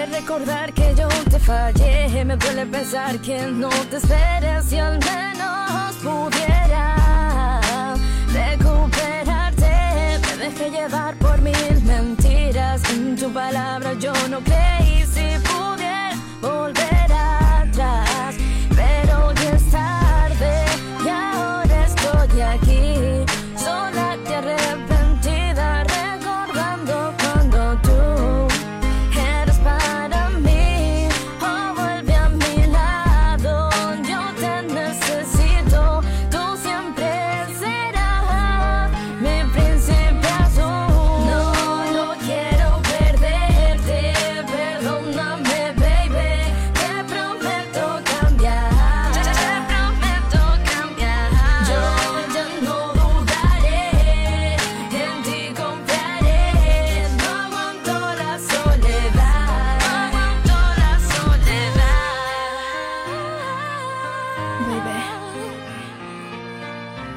duele recordar que yo te fallé, me duele pensar que no te esperes si al menos pudiera recuperarte. Me dejé llevar por mil mentiras, en tu palabra yo no creí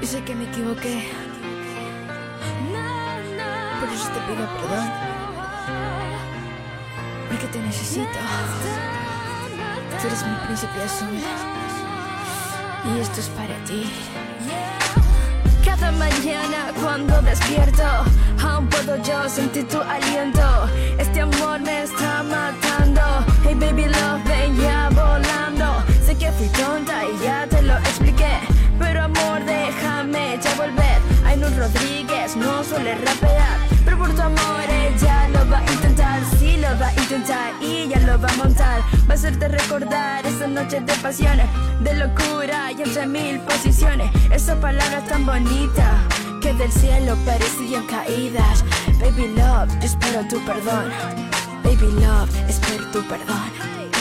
yo sé que me equivoqué, por eso te pido perdón. Porque te necesito. Tú eres mi príncipe azul. Y esto es para ti. Cada mañana cuando despierto, aún puedo yo sentir tu aliento. Este amor me está hacerte recordar esa noche de pasiones, de locura y entre mil posiciones. Esa palabra tan bonita que del cielo parecían caídas. Baby love, yo espero tu perdón. Baby love, espero tu perdón.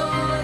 love.